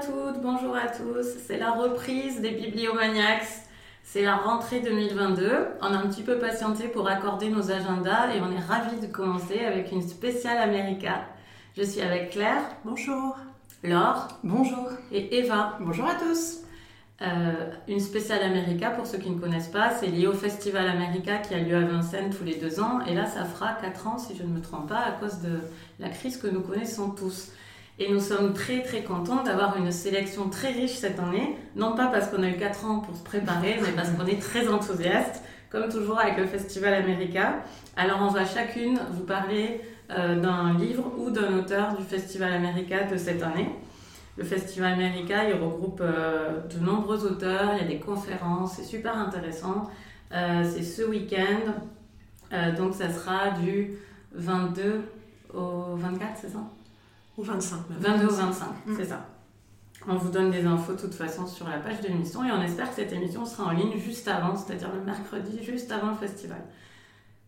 toutes, bonjour à tous. C'est la reprise des Bibliomaniacs. C'est la rentrée 2022. On a un petit peu patienté pour accorder nos agendas et on est ravis de commencer avec une spéciale America. Je suis avec Claire. Bonjour. Laure. Bonjour. Et Eva. Bonjour à tous. Euh, une spéciale America, pour ceux qui ne connaissent pas, c'est lié au Festival America qui a lieu à Vincennes tous les deux ans. Et là, ça fera quatre ans, si je ne me trompe pas, à cause de la crise que nous connaissons tous. Et nous sommes très très contents d'avoir une sélection très riche cette année, non pas parce qu'on a eu 4 ans pour se préparer, mais parce qu'on est très enthousiaste, comme toujours avec le Festival America. Alors on va chacune vous parler euh, d'un livre ou d'un auteur du Festival America de cette année. Le Festival America, il regroupe euh, de nombreux auteurs, il y a des conférences, c'est super intéressant. Euh, c'est ce week-end, donc ça sera du 22 au 24, c'est ça? Ou 25 22 ou 25, c'est ça. On vous donne des infos de toute façon sur la page de l'émission et on espère que cette émission sera en ligne juste avant, c'est-à-dire le mercredi, juste avant le festival.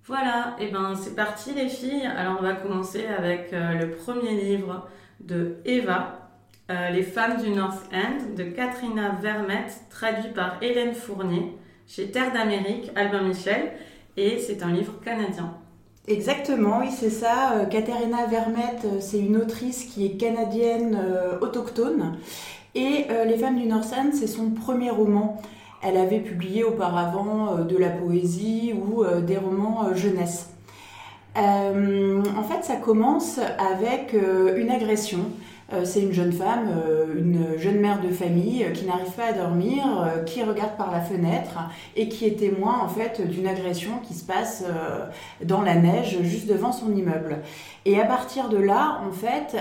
Voilà, et ben c'est parti les filles. Alors on va commencer avec euh, le premier livre de Eva, euh, Les femmes du North End, de Katrina Vermette, traduit par Hélène Fournier, chez Terre d'Amérique, Albin Michel, et c'est un livre canadien. Exactement, oui, c'est ça. Euh, Vermette, euh, c'est une autrice qui est canadienne euh, autochtone. Et Les femmes du North End, c'est son premier roman. Elle avait publié auparavant de la poésie ou des romans jeunesse. en fait, ça commence avec une agression c'est une jeune femme, euh, une jeune mère de famille euh, qui n'arrive pas à dormir, qui regarde par la fenêtre et qui est témoin en fait d'une agression qui se passe dans la neige juste devant son immeuble. Et à partir de là, en fait,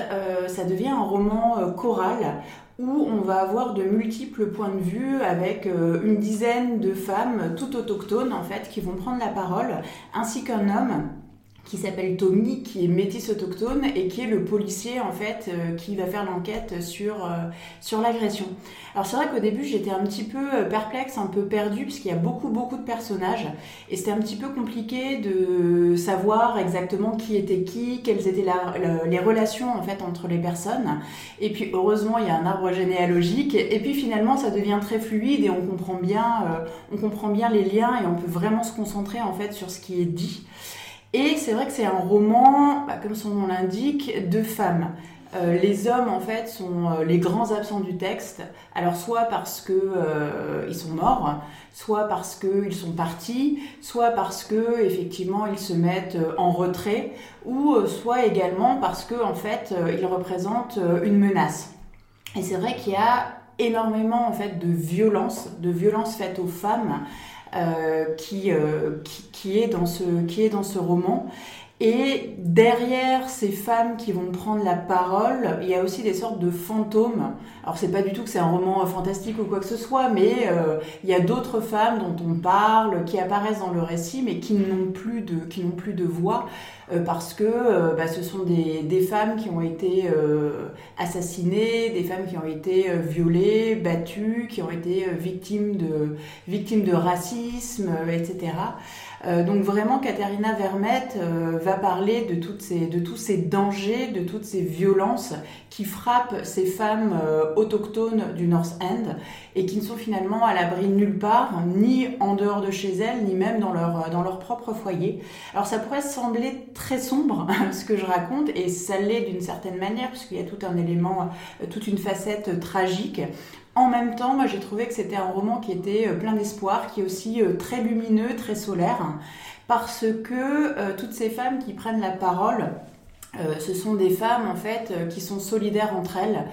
ça devient un roman choral où on va avoir de multiples points de vue avec une dizaine de femmes toutes autochtones en fait qui vont prendre la parole ainsi qu'un homme qui s'appelle Tommy, qui est métis autochtone et qui est le policier en fait euh, qui va faire l'enquête sur, euh, sur l'agression. Alors c'est vrai qu'au début j'étais un petit peu euh, perplexe, un peu perdue puisqu'il y a beaucoup beaucoup de personnages et c'était un petit peu compliqué de savoir exactement qui était qui, quelles étaient les relations en fait entre les personnes. Et puis heureusement il y a un arbre généalogique et puis finalement ça devient très fluide et on comprend bien, on comprend bien les liens et on peut vraiment se concentrer en fait sur ce qui est dit. Et c'est vrai que c'est un roman, bah, comme son nom l'indique, de femmes. Euh, les hommes, en fait, sont euh, les grands absents du texte. Alors, soit parce que euh, ils sont morts, soit parce qu'ils sont partis, soit parce que effectivement ils se mettent en retrait, ou soit également parce que en fait ils représentent une menace. Et c'est vrai qu'il y a énormément de violence, de violence faite aux femmes. Euh, qui, euh, qui, qui, est dans ce, qui est dans ce roman. Et derrière ces femmes qui vont prendre la parole, il y a aussi des sortes de fantômes. Alors c'est pas du tout que c'est un roman fantastique ou quoi que ce soit, mais euh, il y a d'autres femmes dont on parle, qui apparaissent dans le récit, mais qui n'ont plus de, qui n'ont plus de voix. Euh, parce que euh, bah, ce sont des, des, femmes qui ont été assassinées, des femmes qui ont été violées, battues, qui ont été victimes de, victimes de racisme, etc. donc vraiment, Katharina Vermette va parler de, toutes ces, de tous ces dangers, de toutes ces violences qui frappent ces femmes autochtones du North End et qui ne sont finalement à l'abri nulle part, ni en dehors de chez elles, ni même dans leur, dans leur propre foyer. Alors ça pourrait sembler très sombre ce que je raconte et ça l'est d'une certaine manière puisqu'il y a tout un élément, euh, toute une facette tragique. En même temps, moi j'ai trouvé que c'était un roman qui était euh, plein d'espoir, qui est aussi euh, très lumineux, très solaire, parce que toutes ces femmes qui prennent la parole, ce sont des femmes en fait qui sont solidaires entre elles.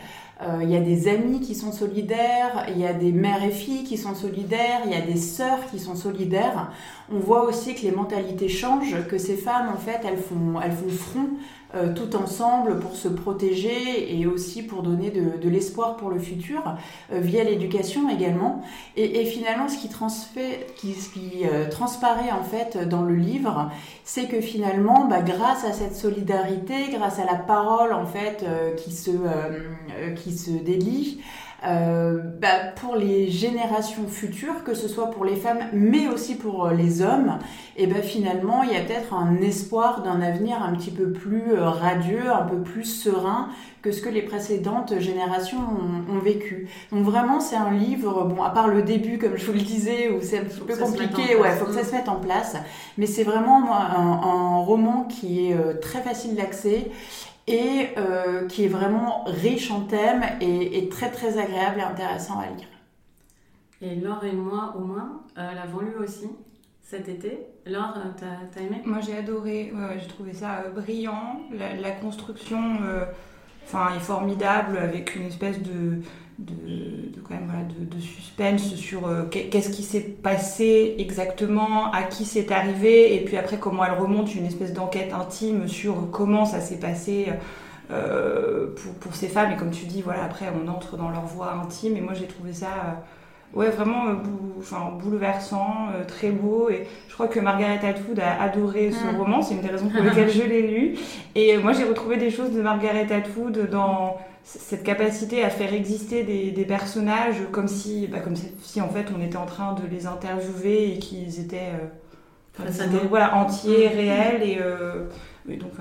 Euh, il y a des amis qui sont solidaires, il y a des mères et filles qui sont solidaires, il y a des sœurs qui sont solidaires. On voit aussi que les mentalités changent, que ces femmes, en fait, elles font front euh, tout ensemble pour se protéger et aussi pour donner de, de l'espoir pour le futur, euh, via l'éducation également. Et, et, finalement, ce qui, qui, ce qui euh, transparaît en fait dans le livre, c'est que finalement, bah, grâce à cette solidarité, grâce à la parole en fait qui, se, qui se délie, euh, bah, pour les générations futures, que ce soit pour les femmes, mais aussi pour euh, les hommes, et ben finalement, il y a peut-être un espoir d'un avenir un petit peu plus euh, radieux, un peu plus serein que ce que les précédentes générations ont, vécu. Donc vraiment, c'est un livre, bon, à part le début, comme je vous le disais, où c'est un petit peu compliqué, ouais, faut que ça se mette en place, mais c'est vraiment un, un, roman qui est très facile d'accès et euh, qui est vraiment riche en thèmes et, très très agréable et intéressant à lire. Et Laure et moi, au moins, euh, l'avons lu aussi cet été. Laure, euh, t'as aimé? Moi j'ai adoré, j'ai trouvé ça brillant, la, construction enfin, est formidable avec une espèce de, de, quand même, de, suspense sur euh, qu'est-ce qui s'est passé exactement, à qui c'est arrivé, et puis après comment elle remonte une espèce d'enquête intime sur comment ça s'est passé euh, pour, pour, ces femmes. Et comme tu dis, voilà, après on entre dans leur voix intime, et moi j'ai trouvé ça euh, ouais, vraiment enfin, bouleversant, très beau. Et je crois que Margaret Atwood a adoré ce mm. roman, c'est une des raisons pour lesquelles je l'ai lu. Et moi j'ai retrouvé des choses de Margaret Atwood dans cette capacité à faire exister des, personnages comme si, bah, comme si en fait on était en train de les interviewer et qu'ils étaient, euh, voilà, entiers, mmh. réels. Et, euh, donc,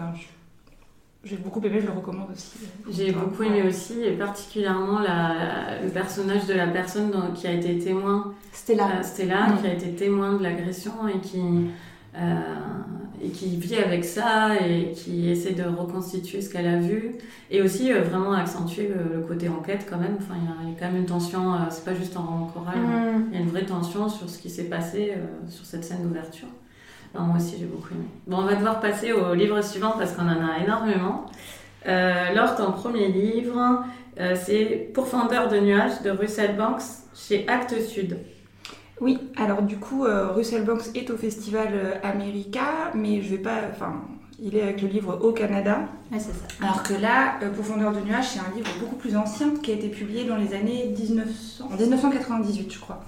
j'ai beaucoup aimé, je le recommande aussi. J'ai beaucoup aimé aussi, et particulièrement la, le personnage de la personne qui a été témoin. Stella. Euh, Stella, mmh. qui a été témoin de l'agression et qui et qui vit avec ça et qui essaie de reconstituer ce qu'elle a vu et aussi euh, vraiment accentuer le, côté enquête quand même. Enfin, il y, a quand même une tension, euh, c'est pas juste un roman choral, mm. il y a une vraie tension sur ce qui s'est passé euh, sur cette scène d'ouverture. moi aussi j'ai beaucoup aimé. Bon, on va devoir passer au livre suivant parce qu'on en a énormément. Euh, Lors, ton premier livre, c'est Pourfendeur de nuages de Russell Banks chez Actes Sud. Oui, alors du coup, euh, Russell Banks est au Festival euh, America, mais je vais pas. Enfin, il est avec le livre au Canada. c'est ça. Alors que là, euh, Profondeur de nuages, c'est un livre beaucoup plus ancien qui a été publié dans les années 1900, en 1998, je crois.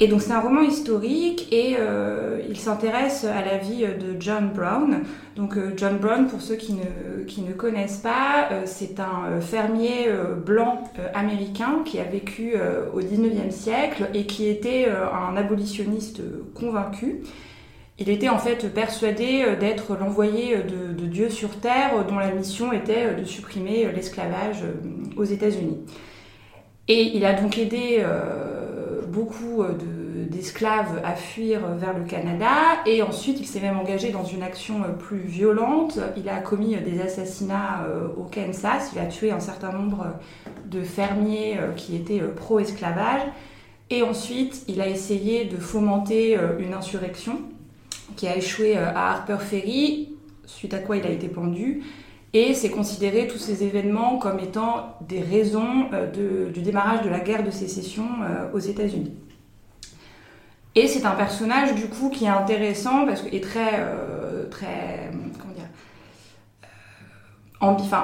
Et donc c'est un roman historique et euh, il s'intéresse à la vie de John Brown. Donc euh, John Brown, pour ceux qui ne, qui ne connaissent pas, euh, c'est un fermier blanc américain qui a vécu au 19e siècle et qui était un abolitionniste convaincu. Il était en fait persuadé d'être l'envoyé de, Dieu sur Terre dont la mission était de supprimer l'esclavage aux États-Unis. Et il a donc aidé beaucoup euh, d'esclaves à fuir vers le Canada et ensuite il s'est même engagé dans une action euh, plus violente. Il a commis des assassinats euh, au Kansas, il a tué un certain nombre de fermiers qui étaient pro-esclavage et ensuite il a essayé de fomenter une insurrection qui a échoué à Harper Ferry, suite à quoi il a été pendu. Et c'est considéré tous ces événements comme étant des raisons euh, du démarrage de la guerre de sécession euh, aux États-Unis. Et c'est un personnage du coup qui est intéressant parce très, euh, très comment dire,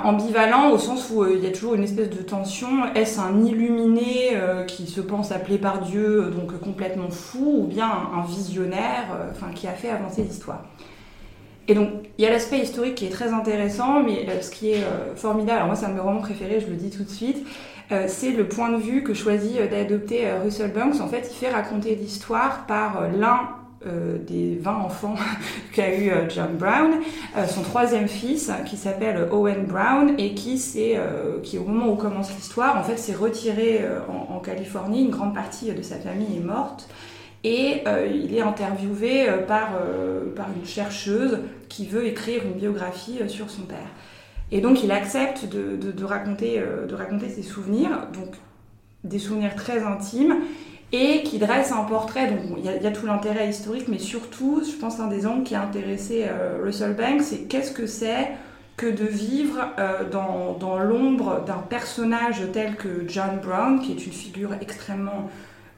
ambivalent au sens où il y a toujours une espèce de tension. Est-ce un illuminé qui se pense appelé par Dieu, donc complètement fou, ou bien un, visionnaire qui a fait avancer l'histoire? Et donc, il y a l'aspect historique qui est très intéressant, mais euh, ce qui est euh, formidable, alors moi c'est un de mes romans préférés, je le dis tout de suite, euh, c'est le point de vue que choisit d'adopter Russell Banks. En fait, il fait raconter l'histoire par l'un des 20 enfants qu'a eu John Brown, son troisième fils qui s'appelle Owen Brown et qui, qui au moment où commence l'histoire, en fait, s'est retiré en, en, Californie. Une grande partie de sa famille est morte. Et euh, il est interviewé euh, par, euh, par une chercheuse qui veut écrire une biographie sur son père. Et donc il accepte de, de, raconter, de raconter ses souvenirs, donc des souvenirs très intimes, et qui dresse un portrait. Donc il y, a tout l'intérêt historique, mais surtout, je pense, un des angles qui a intéressé Russell Banks, c'est qu'est-ce que c'est que de vivre dans, dans l'ombre d'un personnage tel que John Brown, qui est une figure extrêmement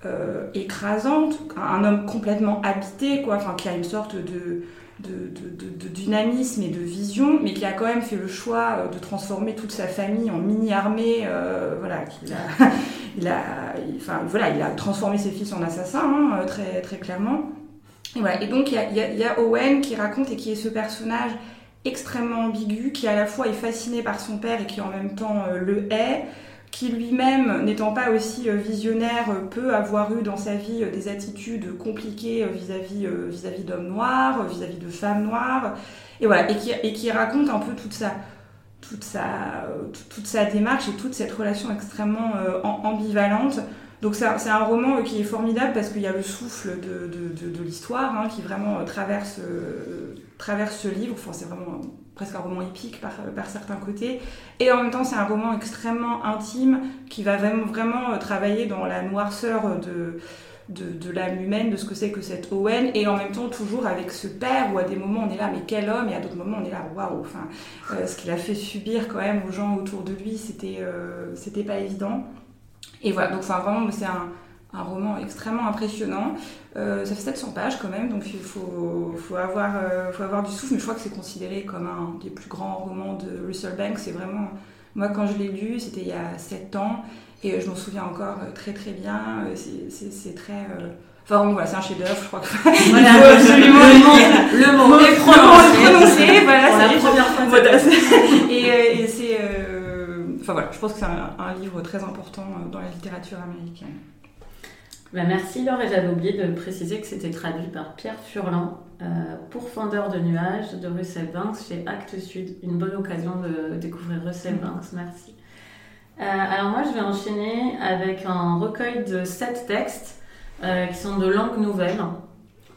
euh, écrasante, un homme complètement habité, quoi, enfin, qui a une sorte de, dynamisme et de vision, mais qui a quand même fait le choix euh, de transformer toute sa famille en mini-armée. Euh, voilà, il a, enfin, voilà, il a transformé ses fils en assassins, hein, très, très clairement. Et, voilà. et donc, il y, a, Owen qui raconte et qui est ce personnage extrêmement ambigu, qui à la fois est fasciné par son père et qui en même temps le hait qui lui-même, n'étant pas aussi visionnaire, peut avoir eu dans sa vie des attitudes compliquées vis-à-vis vis-à-vis d'hommes noirs, vis-à-vis de femmes noires, et voilà, et qui, et qui raconte un peu toute sa, toute sa, toute sa démarche et toute cette relation extrêmement ambivalente donc c'est un, roman qui est formidable parce qu'il y a le souffle de, l'histoire hein, qui vraiment euh, traverse, euh, traverse ce livre. Enfin, c'est vraiment presque un roman épique par, certains côtés. Et en même temps, c'est un roman extrêmement intime qui va vraiment, vraiment euh, travailler dans la noirceur de, de, l'âme humaine, de ce que c'est que cette Owen, et en même temps toujours avec ce père où à des moments on est là, mais quel homme, et à d'autres moments on est là, waouh, enfin, ce qu'il a fait subir quand même aux gens autour de lui, c'était c'était pas évident. Et voilà, donc enfin, vraiment, c'est un, un, roman extrêmement impressionnant. Euh, ça fait 700 pages quand même, donc il faut, faut, avoir, euh, faut avoir du souffle, mais je crois que c'est considéré comme un des plus grands romans de Russell Banks. C'est vraiment, moi quand je l'ai lu, c'était il y a 7 ans, et je m'en souviens encore très très bien. C'est très... Enfin voilà, c'est un chef-d'œuvre, je crois que. Voilà, absolument. Le mot, le mot prononcé. voilà, c'est la première fois. et, et c'est enfin voilà, je pense que c'est un, livre très important euh, dans la littérature américaine. Bah merci Laure, et j'avais oublié de préciser que c'était traduit par Pierre Furlan euh, pour Fendeur de nuages de Russell Banks chez Actes Sud. Une bonne occasion de découvrir Russell Banks, merci. Euh, alors moi je vais enchaîner avec un recueil de sept textes qui sont de langues nouvelles,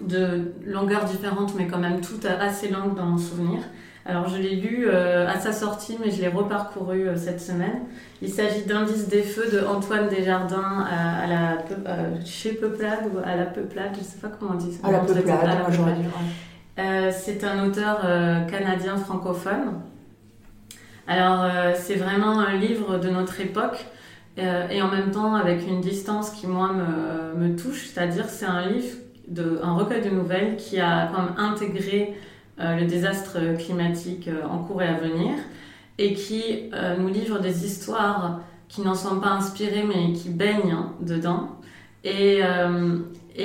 de longueurs différentes mais quand même toutes assez longues dans mon souvenir. Alors je l'ai lu euh, à sa sortie, mais je l'ai reparcouru euh, cette semaine. Il s'agit d'Indice des feux de Antoine Desjardins à, la, chez Peuplade ou à la Peuplade, je ne sais pas comment on dit ça. À la Peuplade, j'aurais euh, C'est un auteur canadien francophone. Alors c'est vraiment un livre de notre époque et en même temps avec une distance qui moi me, me touche, c'est-à-dire c'est un livre, de, un recueil de nouvelles qui a comme intégré euh, le désastre climatique euh, en cours et à venir, et qui euh, nous livre des histoires qui n'en sont pas inspirées mais qui baignent dedans. Et,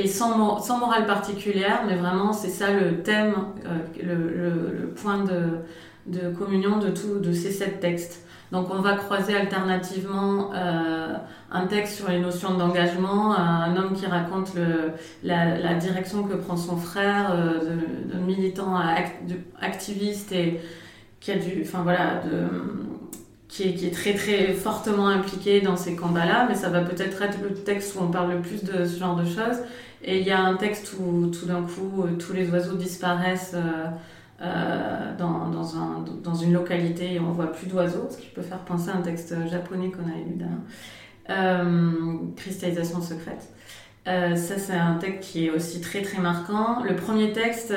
sans, sans, morale particulière, mais vraiment c'est ça le thème, le, point de, de communion de, tout, de ces sept textes. Donc on va croiser alternativement euh, un texte sur les notions d'engagement, un homme qui raconte la, direction que prend son frère, euh, de, militant activiste et qui a du, enfin voilà, de, qui est, qui est, très très fortement impliqué dans ces combats-là, mais ça va peut-être être le texte où on parle le plus de ce genre de choses. Et il y a un texte où tout d'un coup tous les oiseaux disparaissent. Euh, euh, dans, dans, un, dans, une localité et on voit plus d'oiseaux, ce qui peut faire penser à un texte japonais qu'on a lu d'un euh, Cristallisation secrète. Euh, ça, c'est un texte qui est aussi très très marquant. Le premier texte,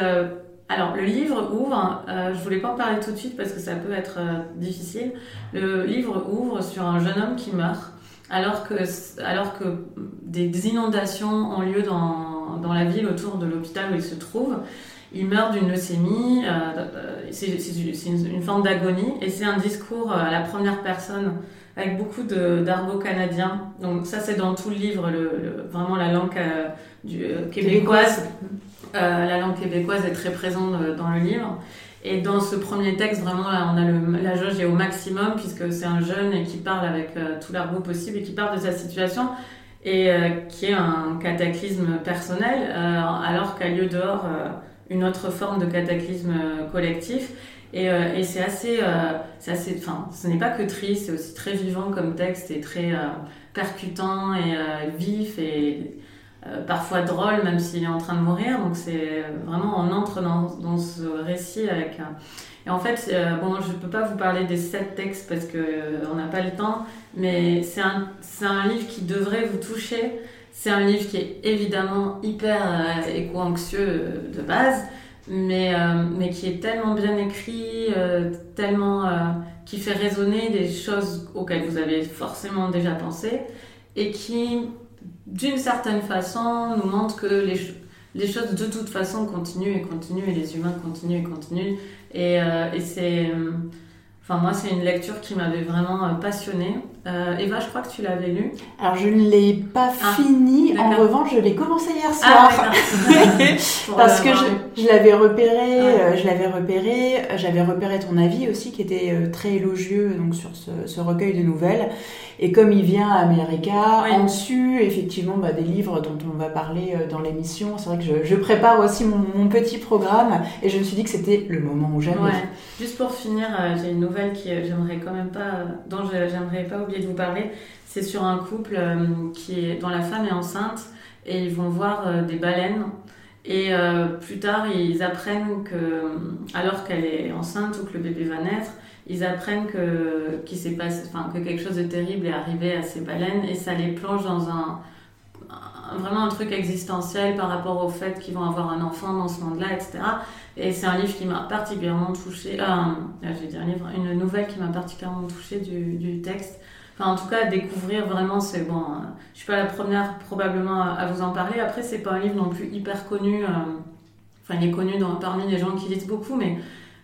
alors le livre ouvre, je voulais pas en parler tout de suite parce que ça peut être difficile. Le livre ouvre sur un jeune homme qui meurt alors que, alors que des inondations ont lieu dans, dans la ville autour de l'hôpital où il se trouve il meurt d'une leucémie, euh, euh, c'est une, forme d'agonie, et c'est un discours euh, à la première personne avec beaucoup d'argot canadien. Donc ça c'est dans tout le livre, le, vraiment la langue du, québécoise. la langue québécoise est très présente dans le livre. Et dans ce premier texte, vraiment, on a le, la jauge est au maximum puisque c'est un jeune et qui parle avec tout l'argot possible et qui parle de sa situation et qui est un cataclysme personnel, alors qu'à lieu dehors une autre forme de cataclysme euh, collectif. Et, euh, et c'est assez, euh, assez, enfin, ce n'est pas que triste, c'est aussi très vivant comme texte et très percutant et vif et parfois drôle, même s'il est en train de mourir. Donc c'est vraiment, on entre dans, dans ce récit avec. Et en fait, bon, je ne peux pas vous parler des sept textes parce qu'on n'a pas le temps, mais c'est un, un livre qui devrait vous toucher c'est un livre qui est évidemment hyper euh, éco-anxieux euh, de base, mais, euh, mais qui est tellement bien écrit, tellement qui fait résonner des choses auxquelles vous avez forcément déjà pensé, et qui, d'une certaine façon, nous montre que les, choses de toute façon continuent et continuent, et les humains continuent et continuent. Et c'est. Enfin, moi, c'est une lecture qui m'avait vraiment passionnée. Euh, Eva, je crois que tu l'avais lu. Alors, je ne l'ai pas Ah, fini. En revanche, je l'ai commencé hier Ah, soir. Parce que je, l'avais repéré, euh, je l'avais repéré, euh, j'avais repéré ton avis aussi qui était euh, très élogieux donc sur ce, ce recueil de nouvelles. Et comme il vient à America, Oui. en dessus, effectivement, bah, des livres dont on va parler euh, dans l'émission. C'est vrai que je, je prépare aussi mon, mon petit programme et je me suis dit que c'était le moment où jamais. Ouais. Juste pour finir, euh, j'ai une nouvelle qui euh, j'aimerais quand même pas, euh, dont j'aimerais pas oublier de vous parler. C'est sur un couple euh, qui dont la femme est enceinte et ils vont voir euh, des baleines. Et euh, plus tard, ils apprennent que, euh, alors qu'elle est enceinte ou que le bébé va naître, ils apprennent que, s'est passé, enfin, que quelque chose de terrible est arrivé à ces baleines et ça les plonge dans un- vraiment un truc existentiel par rapport au fait qu'ils vont avoir un enfant dans ce monde-là, etc. Et c'est un livre qui m'a particulièrement touchée. Je vais dire un livre, une nouvelle qui m'a particulièrement touchée du, du texte. Enfin, en tout cas, découvrir vraiment, c'est bon. euh, je suis pas la première probablement à, à vous en parler. Après, c'est pas un livre non plus hyper connu. euh, Enfin, il est connu dans, parmi les gens qui lisent beaucoup, mais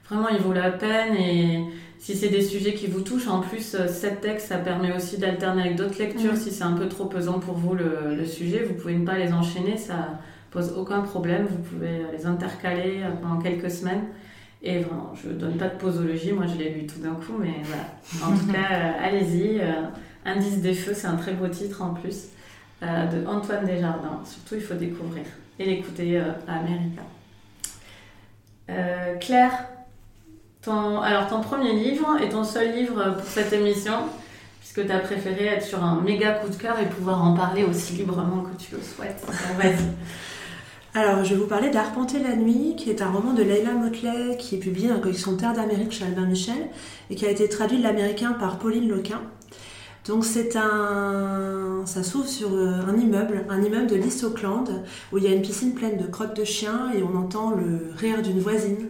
vraiment, il vaut la peine. Et si c'est des sujets qui vous touchent, en plus, euh, sept textes, ça permet aussi d'alterner avec d'autres lectures. Mhm. Si c'est un peu trop pesant pour vous le, le sujet, vous pouvez ne pas les enchaîner. Ça pose aucun problème. Vous pouvez les intercaler euh, pendant quelques semaines. Et vraiment, je donne pas de posologie. Moi, je l'ai lu tout d'un coup, mais voilà. En tout cas, euh, allez-y. euh, Indice des feux, c'est un très beau titre en plus. euh, de Antoine Desjardins. Surtout, il faut découvrir et l'écouter euh, à America. Euh, Claire, ton, alors ton premier livre et ton seul livre pour cette émission, puisque tu as préféré être sur un méga coup de cœur et pouvoir en parler aussi librement que tu le souhaites. Vas-y. Alors, je vais vous parler d'Arpenter la nuit, qui est un roman de Leila Motley, qui est publié dans la collection Terre d'Amérique chez Albin Michel, et qui a été traduit de l'américain par Pauline Loquin. Donc, c'est un. Ça s'ouvre sur euh, un immeuble, un immeuble de l'East Auckland, où il y a une piscine pleine de crottes de chiens, et on entend le rire d'une voisine.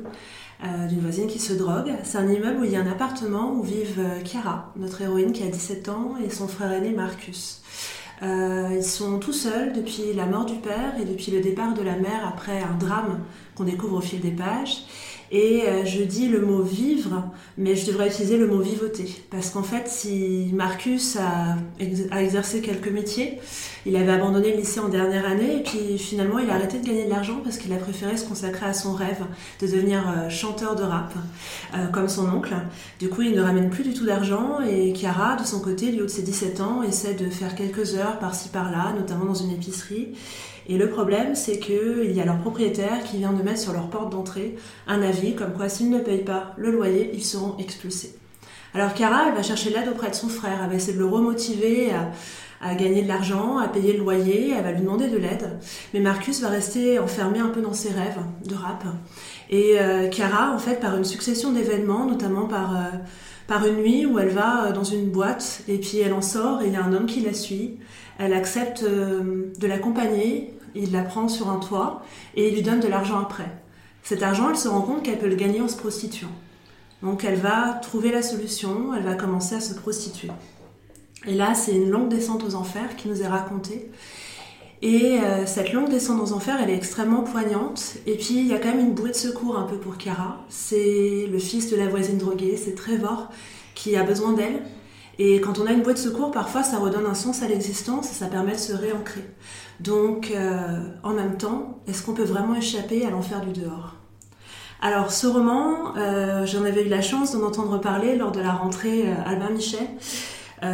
euh, d'une voisine qui se drogue. C'est un immeuble où il y a un appartement où vivent euh, Chiara, notre héroïne qui a 17 ans, et son frère aîné Marcus. Euh, ils sont tout seuls depuis la mort du père et depuis le départ de la mère après un drame qu'on découvre au fil des pages. Et euh, je dis le mot vivre, mais je devrais utiliser le mot vivoter. Parce qu'en fait, si Marcus a, a exercé quelques métiers, il avait abandonné le lycée en dernière année et puis finalement il a arrêté de gagner de l'argent parce qu'il a préféré se consacrer à son rêve de devenir euh, chanteur de rap, euh, comme son oncle. Du coup, il ne ramène plus du tout d'argent et Chiara, de son côté, du haut de ses 17 ans, essaie de faire quelques heures par-ci par-là, notamment dans une épicerie. Et le problème, c'est qu'il y a leur propriétaire qui vient de mettre sur leur porte d'entrée un avis comme quoi s'ils ne payent pas le loyer, ils seront expulsés. Alors Chiara, elle va chercher l'aide auprès de son frère, elle va essayer de le remotiver à, gagner de l'argent, à payer le loyer, elle va lui demander de l'aide. Mais Marcus va rester enfermé un peu dans ses rêves de rap. Et euh, Chiara, en fait, par une succession d'événements, notamment par, euh, par une nuit où elle va euh, dans une boîte et puis elle en sort et il y a un homme qui la suit. Elle accepte euh, de l'accompagner, il la prend sur un toit et il lui donne de l'argent après. Cet argent, elle se rend compte qu'elle peut le gagner en se prostituant. Donc elle va trouver la solution, elle va commencer à se prostituer. Et là, c'est une longue descente aux enfers qui nous est racontée. Et euh, cette longue descente aux enfers, elle est extrêmement poignante. Et puis, il y a quand même une bouée de secours un peu pour Chiara. C'est le fils de la voisine droguée, c'est Trevor, qui a besoin d'elle. Et quand on a une bouée de secours, parfois, ça redonne un sens à l'existence et ça permet de se réancrer. Donc, euh, en même temps, est-ce qu'on peut vraiment échapper à l'enfer du dehors? Alors ce roman, euh, j'en avais eu la chance d'en entendre parler lors de la rentrée euh, Albin Michel.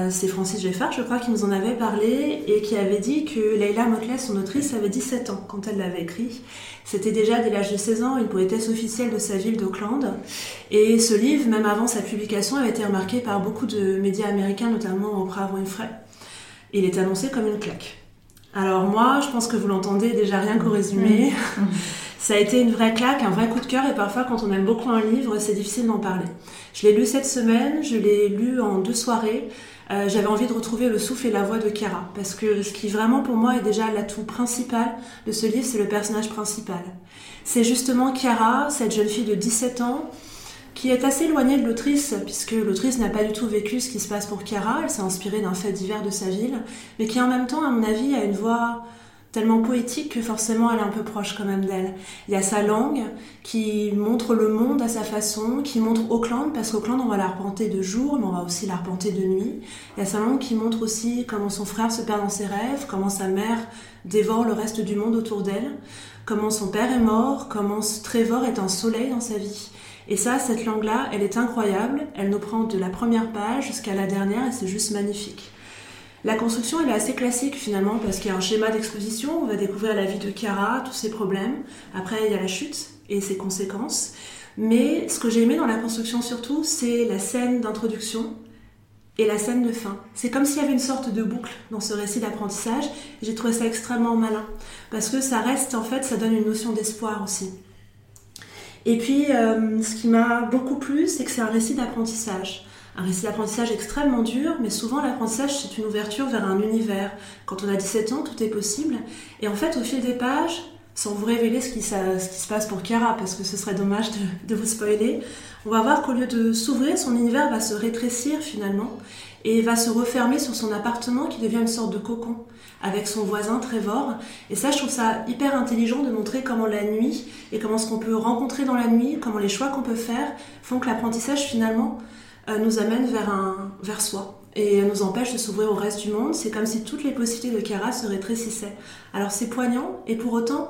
C'est Francis Geffard, je crois, qui nous en avait parlé et qui avait dit que Leila Motley, son autrice, avait 17 ans quand elle l'avait écrit. C'était déjà dès l'âge de 16 ans une poétesse officielle de sa ville d'Auckland. Et ce livre, même avant sa publication, avait été remarqué par beaucoup de médias américains, notamment Oprah Winfrey. Il est annoncé comme une claque. Alors moi, je pense que vous l'entendez déjà rien qu'au résumé. Ça a été une vraie claque, un vrai coup de cœur et parfois quand on aime beaucoup un livre, c'est difficile d'en parler. Je l'ai lu cette semaine, je l'ai lu en deux soirées. Euh, J'avais envie de retrouver le souffle et la voix de Chiara parce que ce qui vraiment pour moi est déjà l'atout principal de ce livre, c'est le personnage principal. C'est justement Chiara, cette jeune fille de 17 ans, qui est assez éloignée de l'autrice, puisque l'autrice n'a pas du tout vécu ce qui se passe pour Chiara, elle s'est inspirée d'un fait divers de sa ville, mais qui en même temps, à mon avis, a une voix tellement poétique que forcément elle est un peu proche quand même d'elle. Il y a sa langue qui montre le monde à sa façon, qui montre Auckland, parce qu'Auckland on va l'arpenter de jour, mais on va aussi l'arpenter de nuit. Il y a sa langue qui montre aussi comment son frère se perd dans ses rêves, comment sa mère dévore le reste du monde autour d'elle, comment son père est mort, comment Trevor est un soleil dans sa vie. Et ça, cette langue-là, elle est incroyable, elle nous prend de la première page jusqu'à la dernière et c'est juste magnifique. La construction, elle est assez classique finalement parce qu'il y a un schéma d'exposition, on va découvrir la vie de Chiara, tous ses problèmes. Après, il y a la chute et ses conséquences. Mais ce que j'ai aimé dans la construction surtout, c'est la scène d'introduction et la scène de fin. C'est comme s'il y avait une sorte de boucle dans ce récit d'apprentissage. J'ai trouvé ça extrêmement malin parce que ça reste, en fait, ça donne une notion d'espoir aussi. Et puis, euh, ce qui m'a beaucoup plu, c'est que c'est un récit d'apprentissage un récit d'apprentissage extrêmement dur, mais souvent l'apprentissage c'est une ouverture vers un univers. Quand on a 17 ans, tout est possible. Et en fait, au fil des pages, sans vous révéler ce qui, se passe pour Chiara, parce que ce serait dommage de, vous spoiler, on va voir qu'au lieu de s'ouvrir, son univers va se rétrécir finalement et va se refermer sur son appartement qui devient une sorte de cocon avec son voisin Trevor. Et ça, je trouve ça hyper intelligent de montrer comment la nuit et comment ce qu'on peut rencontrer dans la nuit, comment les choix qu'on peut faire font que l'apprentissage finalement euh, nous amène vers, soi et nous empêche de s'ouvrir au reste du monde. C'est comme si toutes les possibilités de Kara se rétrécissaient. Alors c'est poignant et pour autant,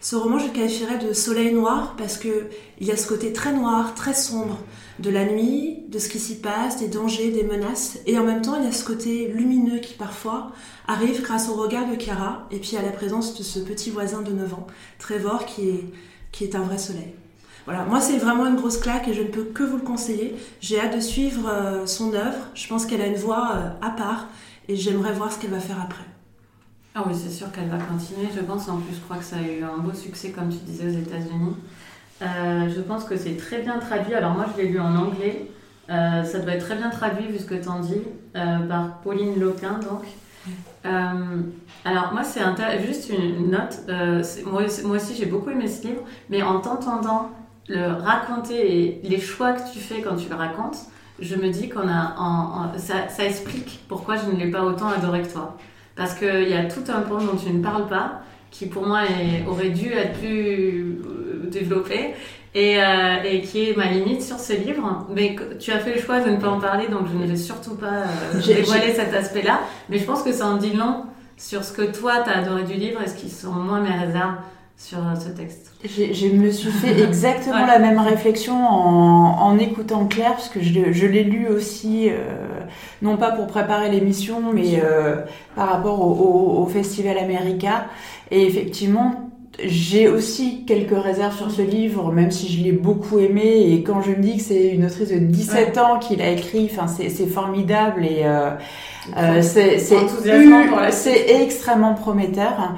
ce roman je le qualifierais de soleil noir parce que il y a ce côté très noir, très sombre de la nuit, de ce qui s'y passe, des dangers, des menaces et en même temps il y a ce côté lumineux qui parfois arrive grâce au regard de Chiara et puis à la présence de ce petit voisin de 9 ans, Trevor qui est, qui est un vrai soleil. Voilà, moi c'est vraiment une grosse claque et je ne peux que vous le conseiller. J'ai hâte de suivre euh, son œuvre. Je pense qu'elle a une voix euh, à part et j'aimerais voir ce qu'elle va faire après. Ah oui, c'est sûr qu'elle va continuer. Je pense en plus, je crois que ça a eu un beau succès, comme tu disais, aux États-Unis. Euh, je pense que c'est très bien traduit. Alors moi, je l'ai lu en anglais. ça doit être très bien traduit, vu ce que tu en dis, par Pauline Loquin, donc. alors moi, c'est juste une note. moi, moi, aussi, j'ai beaucoup aimé ce livre, mais en t'entendant le raconter et les choix que tu fais quand tu le racontes, je me dis qu'on a, ça, ça, explique pourquoi je ne l'ai pas autant adoré que toi. Parce qu'il y a tout un point dont tu ne parles pas, qui pour moi aurait dû être plus euh, développé, et, euh, et, qui est ma limite sur ce livre. Mais tu as fait le choix de ne pas en parler, donc je ne vais surtout pas euh, dévoiler cet aspect-là. Mais je pense que ça en dit long sur ce que toi, tu as adoré du livre et ce qui sont moi mes réserves sur ce texte. Je me suis fait exactement la même réflexion en, en, écoutant Claire, parce que je, je l'ai lu aussi, euh, non pas pour préparer l'émission, mais euh, par rapport au, au, Festival America. Et effectivement, j'ai aussi quelques réserves sur ce livre, même si je l'ai beaucoup aimé. Et quand je me dis que c'est une autrice de 17 ans qui l'a écrit, enfin, c'est formidable et euh, euh c'est extrêmement prometteur.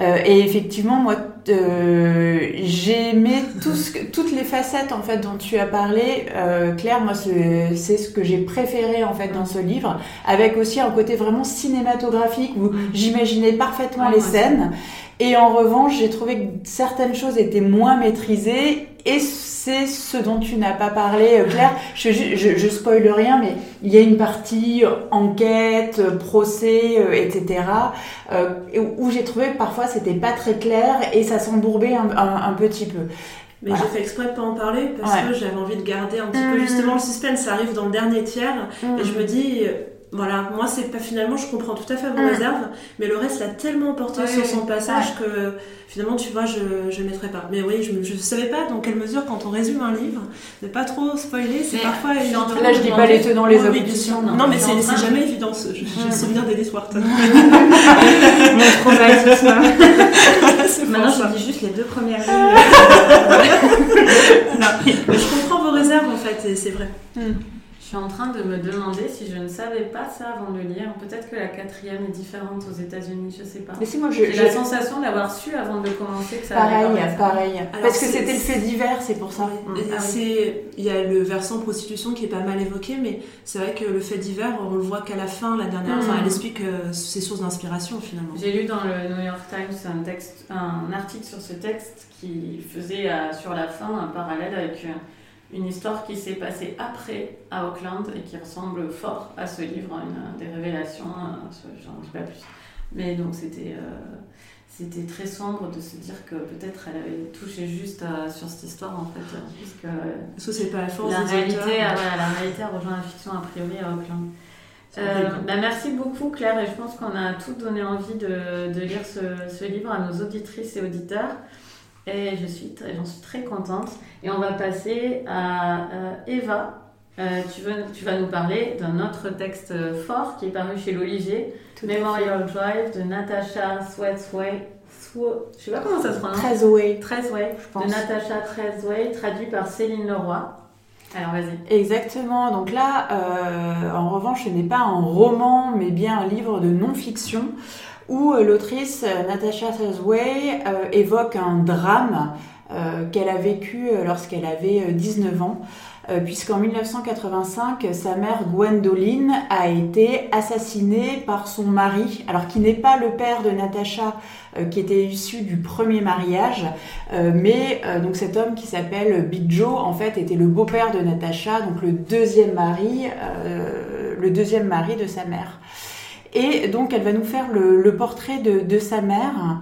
Euh, et effectivement, moi, euh, j'ai aimé tout ce que, toutes les facettes en fait dont tu as parlé, euh, Claire. Moi, c'est ce que j'ai préféré en fait dans ce livre, avec aussi un côté vraiment cinématographique où j'imaginais parfaitement les scènes. Et en revanche, j'ai trouvé que certaines choses étaient moins maîtrisées et c'est ce dont tu n'as pas parlé, euh, Claire. Je, je, je, spoil rien, mais il y a une partie enquête, procès, euh, etc. Euh, où j'ai trouvé que parfois c'était pas très clair et ça s'embourbait un, un, petit peu. Mais j'ai fait exprès de pas en parler parce que j'avais envie de garder un petit peu mmh. justement le suspense. Ça arrive dans le dernier tiers et je me dis voilà, moi c'est pas finalement, je comprends tout à fait vos mm. réserves, mais le reste l'a tellement porté sur son passage que finalement, tu vois, je je mettrai pas. Mais oui, je je savais pas dans quelle mesure quand on résume un livre, ne pas trop spoiler, c'est parfois évident. Là, je dis pas les tenants, les aboutissants. non, mais c'est jamais évident. J'ai le souvenir d'Edith Wharton. Mon traumatisme. Maintenant, je dis juste les deux premières lignes. mais je comprends vos réserves en fait, et c'est vrai. Mm. Je suis en train de me demander si je ne savais pas ça avant de le lire. Peut-être que la quatrième est différente aux États-unis, je sais pas. Mais si moi, j'ai la sensation d'avoir su avant de commencer que ça pareil, pareil. Parce que c'était le fait divers, c'est pour ça. Mm. Ah c'est il y a le versant prostitution qui est pas mal évoqué, mais c'est vrai que le fait divers, on le voit qu'à la fin, la dernière, enfin, elle mm. explique euh, ses sources d'inspiration finalement. J'ai lu dans le New York Times un texte, un article sur ce texte qui faisait euh, sur la fin un parallèle avec euh, une histoire qui s'est passée après à Auckland et qui ressemble fort à ce livre, une, des révélations, j'en dis pas plus. Mais donc c'était euh, c'était très sombre de se dire que peut-être elle avait touché juste sur cette histoire en fait, puisque Parce que c'est pas la force la des réalité, auteurs. a, la réalité a rejoint la fiction a priori à Auckland. Euh, bah, merci beaucoup Claire et je pense qu'on a tout donné envie de, de lire ce, ce, livre à nos auditrices et auditeurs et je suis j'en suis très contente. Et on va passer à euh, Eva. Euh, tu, veux, tu vas nous parler d'un autre texte fort qui est paru chez l'Olivier. Memorial Drive de Natasha Sweatsway. Je sais pas comment ça se prononce. Trezway Trezway de Natasha Trezway traduit par Céline Leroy. Alors vas-y. Exactement. Donc là, euh, en revanche, ce n'est pas un roman, mais bien un livre de non-fiction où euh, l'autrice euh, Natasha Thasway euh, évoque un drame qu'elle a vécu lorsqu'elle avait 19 ans. Puisqu'en 1985, sa mère Gwendoline a été assassinée par son mari, alors qui n'est pas le père de Natasha, qui était issu du premier mariage, mais donc cet homme qui s'appelle Big Joe, en fait, était le beau-père de Natasha, donc le deuxième mari, le deuxième mari de sa mère. Et donc elle va nous faire le, portrait de, sa mère,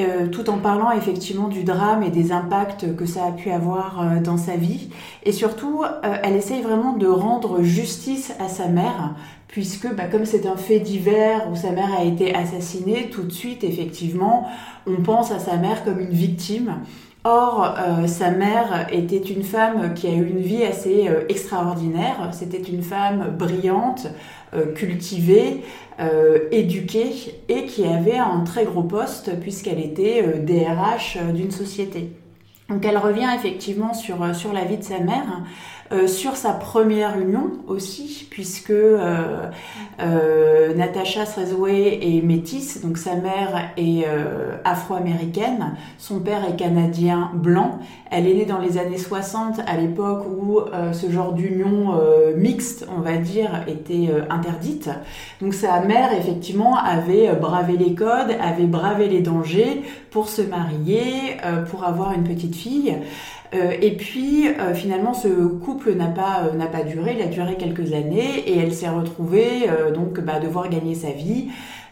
euh, tout en parlant effectivement du drame et des impacts que ça a pu avoir euh, dans sa vie. Et surtout, euh, elle essaye vraiment de rendre justice à sa mère, puisque bah, comme c'est un fait divers où sa mère a été assassinée, tout de suite, effectivement, on pense à sa mère comme une victime. Or, sa mère était une femme qui a eu une vie assez extraordinaire. C'était une femme brillante, cultivée, éduquée et qui avait un très gros poste puisqu'elle était DRH d'une société. Donc elle revient effectivement sur, sur la vie de sa mère, euh, sur sa première union aussi, puisque euh, euh, Natasha Srazoué est métisse, donc sa mère est afro-américaine, son père est canadien blanc. Elle est née dans les années 60, à l'époque où ce genre d'union mixte, on va dire, était interdite. Donc sa mère, effectivement, avait bravé les codes, avait bravé les dangers pour se marier, pour avoir une petite fille. Euh, et puis euh, finalement ce couple n'a pas euh, n'a pas duré, il a duré quelques années et elle s'est retrouvée donc bah, devoir gagner sa vie.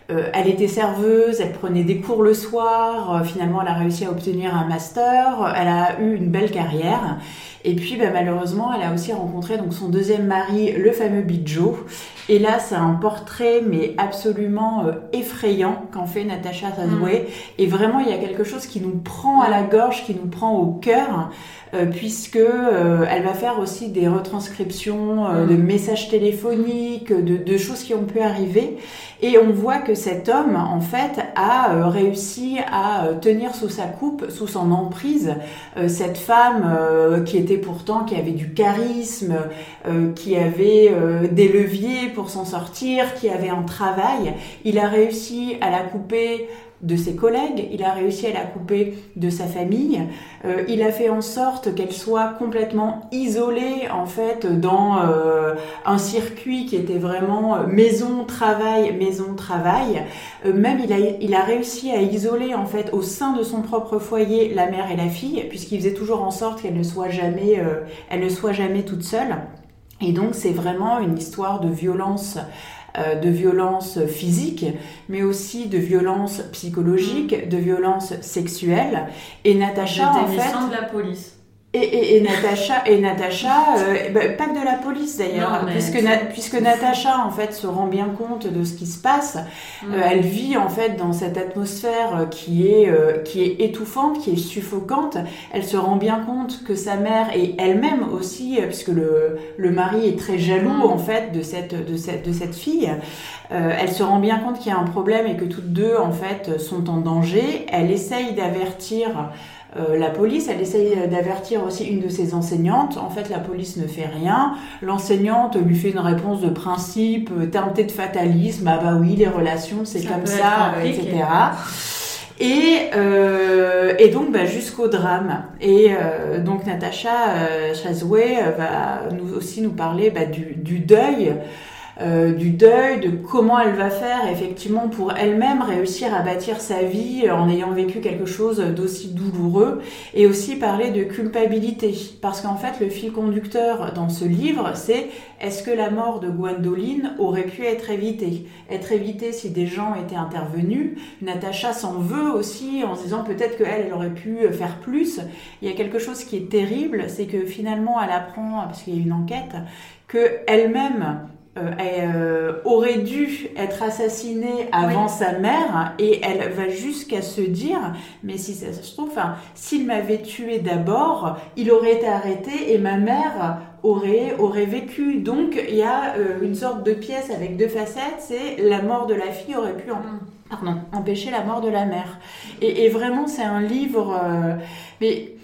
elle était serveuse, elle prenait des cours le soir, finalement elle a réussi à obtenir un master, elle a eu une belle carrière. Et puis bah, malheureusement, elle a aussi rencontré donc son deuxième mari, le fameux Big Joe. Et là, c'est un portrait mais absolument effrayant qu'en fait Natasha Sazway. Mmh. Et vraiment, il y a quelque chose qui nous prend à la gorge, qui nous prend au cœur. Euh, puisque euh, elle va faire aussi des retranscriptions euh, de messages téléphoniques, de, de, choses qui ont pu arriver, et on voit que cet homme en fait a réussi à tenir sous sa coupe, sous son emprise, cette femme qui était pourtant qui avait du charisme, qui avait des leviers pour s'en sortir, qui avait un travail. Il a réussi à la couper de ses collègues, il a réussi à la couper de sa famille, euh, il a fait en sorte qu'elle soit complètement isolée en fait dans euh, un circuit qui était vraiment maison travail maison travail. Euh, même il a il a réussi à isoler en fait au sein de son propre foyer la mère et la fille puisqu'il faisait toujours en sorte qu'elle ne soit jamais euh, elle ne soit jamais toute seule. Et donc c'est vraiment une histoire de violence euh, de violence physique, mais aussi de violence psychologique, de violence sexuelle. Et Natacha, en fait, de la police. Et, et, et, Natacha, et Natacha euh, bah, pas que de la police d'ailleurs, puisque, na, puisque Natacha en fait se rend bien compte de ce qui se passe. Euh, elle vit en fait dans cette atmosphère qui est, euh, qui est étouffante, qui est suffocante. Elle se rend bien compte que sa mère et elle-même aussi, euh, puisque le, le mari est très jaloux en fait de cette, de cette, de cette fille. elle se rend bien compte qu'il y a un problème et que toutes deux en fait sont en danger. Elle essaye d'avertir euh, la police, elle essaye d'avertir aussi une de ses enseignantes. En fait, la police ne fait rien. L'enseignante lui fait une réponse de principe, euh, teintée de fatalisme. Ah bah oui, les relations, c'est comme ça, etc. Et, euh, et donc bah, jusqu'au drame. Et euh, donc Natacha euh, Chazoué va nous aussi nous parler bah, du, du, deuil euh, du deuil, de comment elle va faire effectivement pour elle-même réussir à bâtir sa vie en ayant vécu quelque chose d'aussi douloureux, et aussi parler de culpabilité, parce qu'en fait le fil conducteur dans ce livre, c'est est-ce que la mort de Gwendoline aurait pu être évitée? Être évitée si des gens étaient intervenus? Natacha s'en veut aussi en se disant peut-être qu'elle, elle aurait pu faire plus. Il y a quelque chose qui est terrible, c'est que finalement elle apprend, parce qu'il y a une enquête, que elle-même euh, euh, aurait dû être assassinée avant sa mère et elle va jusqu'à se dire mais si ça se trouve enfin, s'il m'avait tué d'abord il aurait été arrêté et ma mère aurait aurait vécu. Donc il y a euh, une sorte de pièce avec deux facettes c'est la mort de la fille aurait pu mm. pardon, empêcher la mort de la mère. Et, et vraiment c'est un livre mais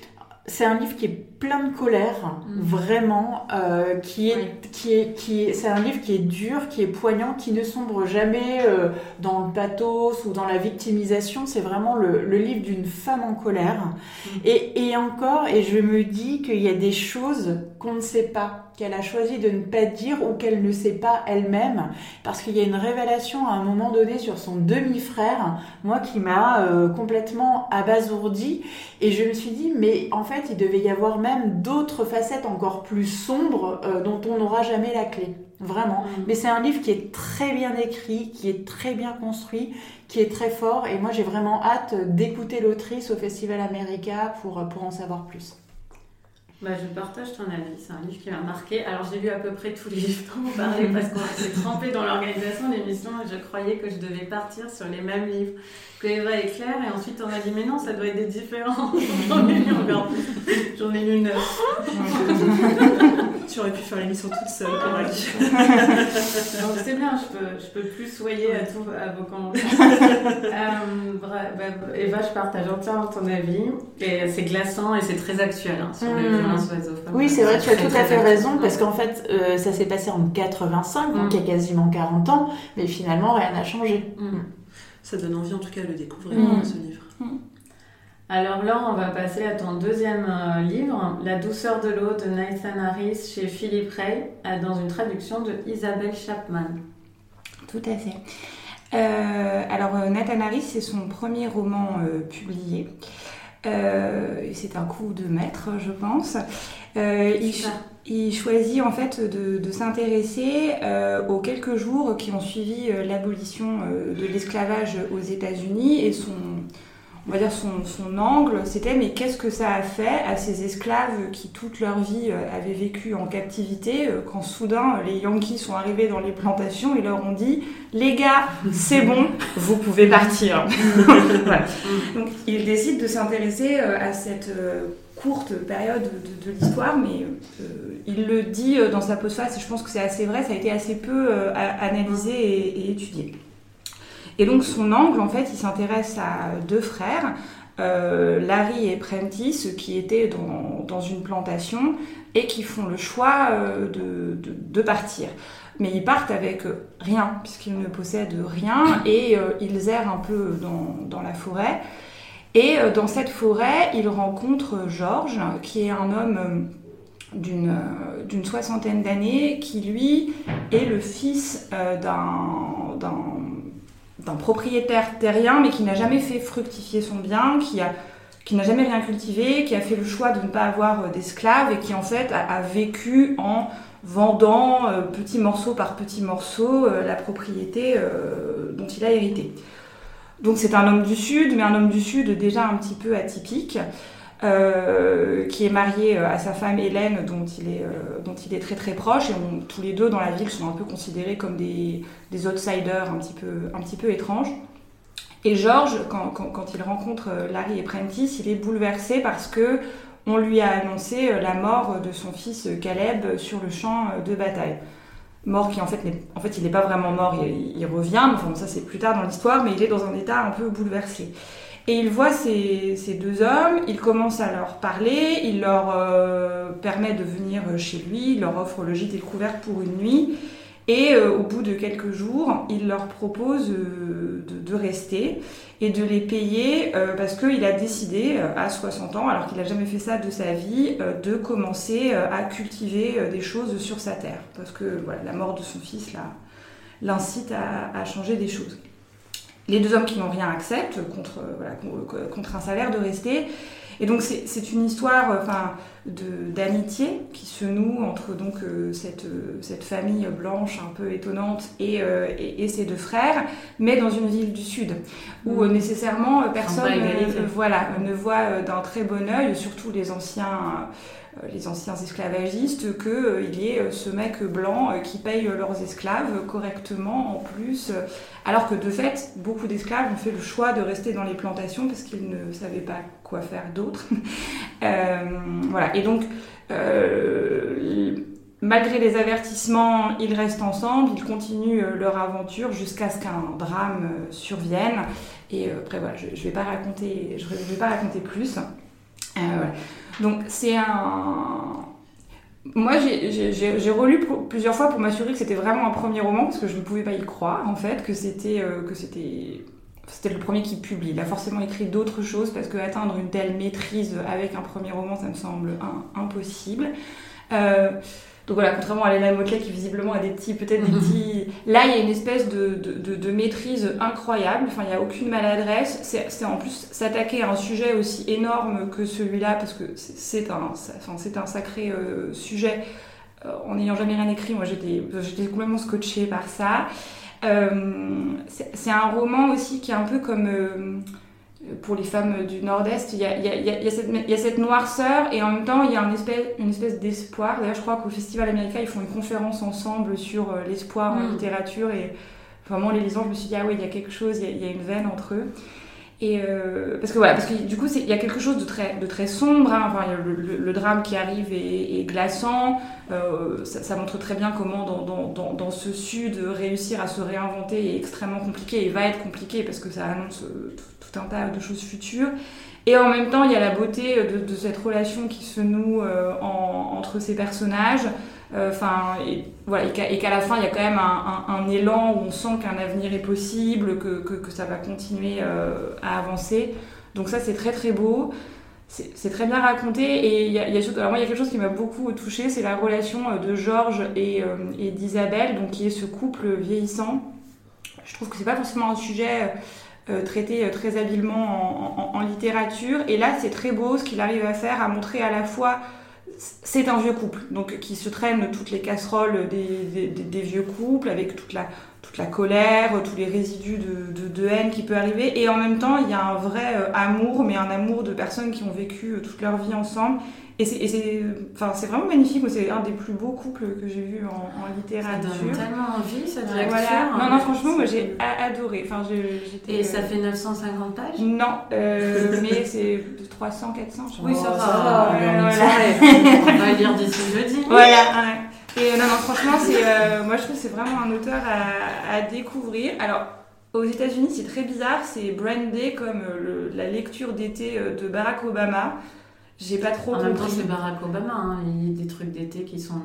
c'est un livre qui est plein de colère, mm. vraiment, euh, qui est, qui est, qui est, c'est un livre qui est dur, qui est poignant, qui ne sombre jamais euh, dans le pathos ou dans la victimisation. C'est vraiment le, le livre d'une femme en colère. Mm. Et, et encore, et je me dis qu'il y a des choses qu'on ne sait pas, qu'elle a choisi de ne pas dire ou qu'elle ne sait pas elle-même, parce qu'il y a une révélation à un moment donné sur son demi-frère, moi qui m'a euh, complètement abasourdi, et je me suis dit, mais en fait, il devait y avoir même d'autres facettes encore plus sombres euh, dont on n'aura jamais la clé. Vraiment. Mm. Mais c'est un livre qui est très bien écrit, qui est très bien construit, qui est très fort. Et moi, j'ai vraiment hâte d'écouter l'autrice au Festival America pour, pour en savoir plus. Bah, je partage ton avis. C'est un livre qui m'a marqué. Alors, j'ai lu à peu près tous les livres dont on parlait parce qu'on s'est trempé dans l'organisation de l'émission et je croyais que je devais partir sur les mêmes livres que Eva et Claire. Et ensuite, on m'a dit, mais non, ça doit être des différents. J'en ai lu encore J'en ai lu neuf. Tu aurais pu faire l'émission toute seule, Donc, c'est bien, je peux, je peux plus soyer à, tout, à vos commentaires. euh, bah, Eva, je partage entièrement ton avis. Et c'est glaçant et c'est très actuel hein, sur les hmm. oui, c'est vrai, tu as tout à fait raison, parce qu'en fait, euh, ça s'est passé en 85, donc il y a quasiment 40 ans, mais finalement, rien n'a changé. Mm. Ça donne envie, en tout cas, de le découvrir, mm. ce livre. Alors là, on va passer à ton deuxième euh, livre, La douceur de l'eau de Nathan Harris chez Philippe Ray, euh, dans une traduction de Isabelle Chapman. Tout à fait. alors, Nathan Harris, c'est son premier roman publié. Euh, c'est un coup de maître, je pense. Euh, il, choisit en fait de, s'intéresser euh, aux quelques jours qui ont suivi l'abolition de l'esclavage aux États-Unis et son, on va dire son, son angle, c'était mais qu'est-ce que ça a fait à ces esclaves qui toute leur vie euh, avaient vécu en captivité euh, quand soudain les Yankees sont arrivés dans les plantations et leur ont dit les gars c'est bon vous pouvez partir. Donc il décide de s'intéresser euh, à cette courte période de, l'histoire, mais il le dit dans sa postface et je pense que c'est assez vrai, ça a été assez peu analysé et étudié. Et donc son angle, en fait, il s'intéresse à deux frères, euh, Larry et Prentice, qui étaient dans, une plantation et qui font le choix euh, de, partir. Mais ils partent avec rien, puisqu'ils ne possèdent rien, et euh, ils errent un peu dans, la forêt. Et dans cette forêt, ils rencontrent Georges, qui est un homme d'une soixantaine d'années, qui lui est le fils d'un d'un propriétaire terrien, mais qui n'a jamais fait fructifier son bien, qui n'a jamais rien cultivé, qui a fait le choix de ne pas avoir euh, d'esclaves et qui en fait a, vécu en vendant euh, petit morceau par petit morceau euh, la propriété dont il a hérité. Donc c'est un homme du Sud, mais un homme du Sud déjà un petit peu atypique. Euh, qui est marié euh, à sa femme Hélène, dont il est, euh, dont il est très très proche, et tous les deux dans la ville sont un peu considérés comme des, outsiders un petit, peu, un petit peu étranges. Et George, quand, il rencontre Larry et Prentice, il est bouleversé parce que on lui a annoncé la mort de son fils Caleb sur le champ de bataille. Mort qui en fait, en fait il n'est pas vraiment mort, il, revient, mais ça c'est plus tard dans l'histoire, mais il est dans un état un peu bouleversé. Et il voit ces, deux hommes, il commence à leur parler, il leur euh, permet de venir chez lui, il leur offre le gîte et le couvert pour une nuit. Et euh, au bout de quelques jours, il leur propose euh, de, rester et de les payer parce qu'il a décidé à 60 ans, alors qu'il n'a jamais fait ça de sa vie, de commencer à cultiver des choses sur sa terre. Parce que voilà, la mort de son fils, l'incite à, changer des choses. Les deux hommes qui n'ont rien acceptent contre, contre un salaire de rester. Et donc c'est une histoire enfin, d'amitié qui se noue entre donc, cette, cette famille blanche un peu étonnante et, et, ses deux frères, mais dans une ville du Sud, où mmh. nécessairement personne voilà, ne voit d'un très bon œil, surtout les anciens euh, les anciens esclavagistes qu'il euh, y ait euh, ce mec blanc qui paye leurs esclaves correctement en plus, alors que de fait, beaucoup d'esclaves ont fait le choix de rester dans les plantations parce qu'ils ne savaient pas quoi faire d'autre. voilà, et donc, malgré les avertissements, ils restent ensemble, ils continuent leur aventure jusqu'à ce qu'un drame survienne. Et après, voilà, je ne vais, je vais pas raconter plus. voilà. Donc c'est un... Moi, j'ai relu plusieurs fois pour m'assurer que c'était vraiment un premier roman, parce que je ne pouvais pas y croire, en fait, que c'était euh, le premier qui publie. Il a forcément écrit d'autres choses, parce que atteindre une telle maîtrise avec un premier roman, ça me semble impossible. Euh, donc voilà, contrairement à Léla Motley qui visiblement a des petits, peut-être des petits. Là, il y a une espèce de, de, de, maîtrise incroyable. Enfin, il n'y a aucune maladresse. C'est en plus s'attaquer à un sujet aussi énorme que celui-là, parce que c'est un, enfin, un sacré euh, sujet. Euh, en n'ayant jamais rien écrit, moi j'étais complètement scotchée par ça. Euh, c'est un roman aussi qui est un peu comme pour les femmes du Nord-Est, il y a, cette noirceur et en même temps il y a une espèce, une espèce d'espoir. D'ailleurs, je crois qu'au Festival américain, ils font une conférence ensemble sur euh, l'espoir en mm. littérature et vraiment, les lisant, je me suis dit, ah oui, il y a quelque chose, il y, a une veine entre eux. Euh, parce que voilà, parce que du coup, il y a quelque chose de très, sombre. Hein. Enfin, le, drame qui arrive est, glaçant. Euh, ça, montre très bien comment, dans, ce sud, réussir à se réinventer est extrêmement compliqué et va être compliqué parce que ça annonce tout un tas de choses futures. Et en même temps, il y a la beauté de, cette relation qui se noue euh, entre ces personnages. Euh, enfin, et, voilà, et qu'à la fin, il y a quand même un, élan où on sent qu'un avenir est possible, que, que, ça va continuer euh, à avancer. Donc ça, c'est très très beau. C'est très bien raconté et il y a, y moi, il y a quelque chose qui m'a beaucoup touchée, c'est la relation de Georges et, d'Isabelle, donc qui est ce couple vieillissant. Je trouve que c'est pas forcément un sujet euh, traité euh, très habilement en, littérature. Et là, c'est très beau ce qu'il arrive à faire, à montrer à la fois c'est un vieux couple, donc qui se traîne toutes les casseroles des, vieux couples, avec toute la colère, tous les résidus de, de, haine qui peut arriver. Et en même temps, il y a un vrai euh, amour, mais un amour de personnes qui ont vécu toute leur vie ensemble et c'est enfin, vraiment magnifique, c'est un des plus beaux couples que j'ai vu en, littérature. Ça donne tellement envie cette lecture. Voilà. Non, non, franchement, moi j'ai adoré. Enfin, Et ça fait 950 pages Non, euh, mais c'est 300, 400. Je oui, ça va. On va lire d'ici jeudi. Voilà. Et euh, non, non, franchement, c'est, euh, moi je trouve que c'est vraiment un auteur à, à découvrir. Alors, aux États-Unis, c'est très bizarre, c'est brandé comme la lecture d'été de Barack Obama. J'ai pas trop En même temps, c'est Barack Obama. Hein. Il y a des trucs d'été qui sont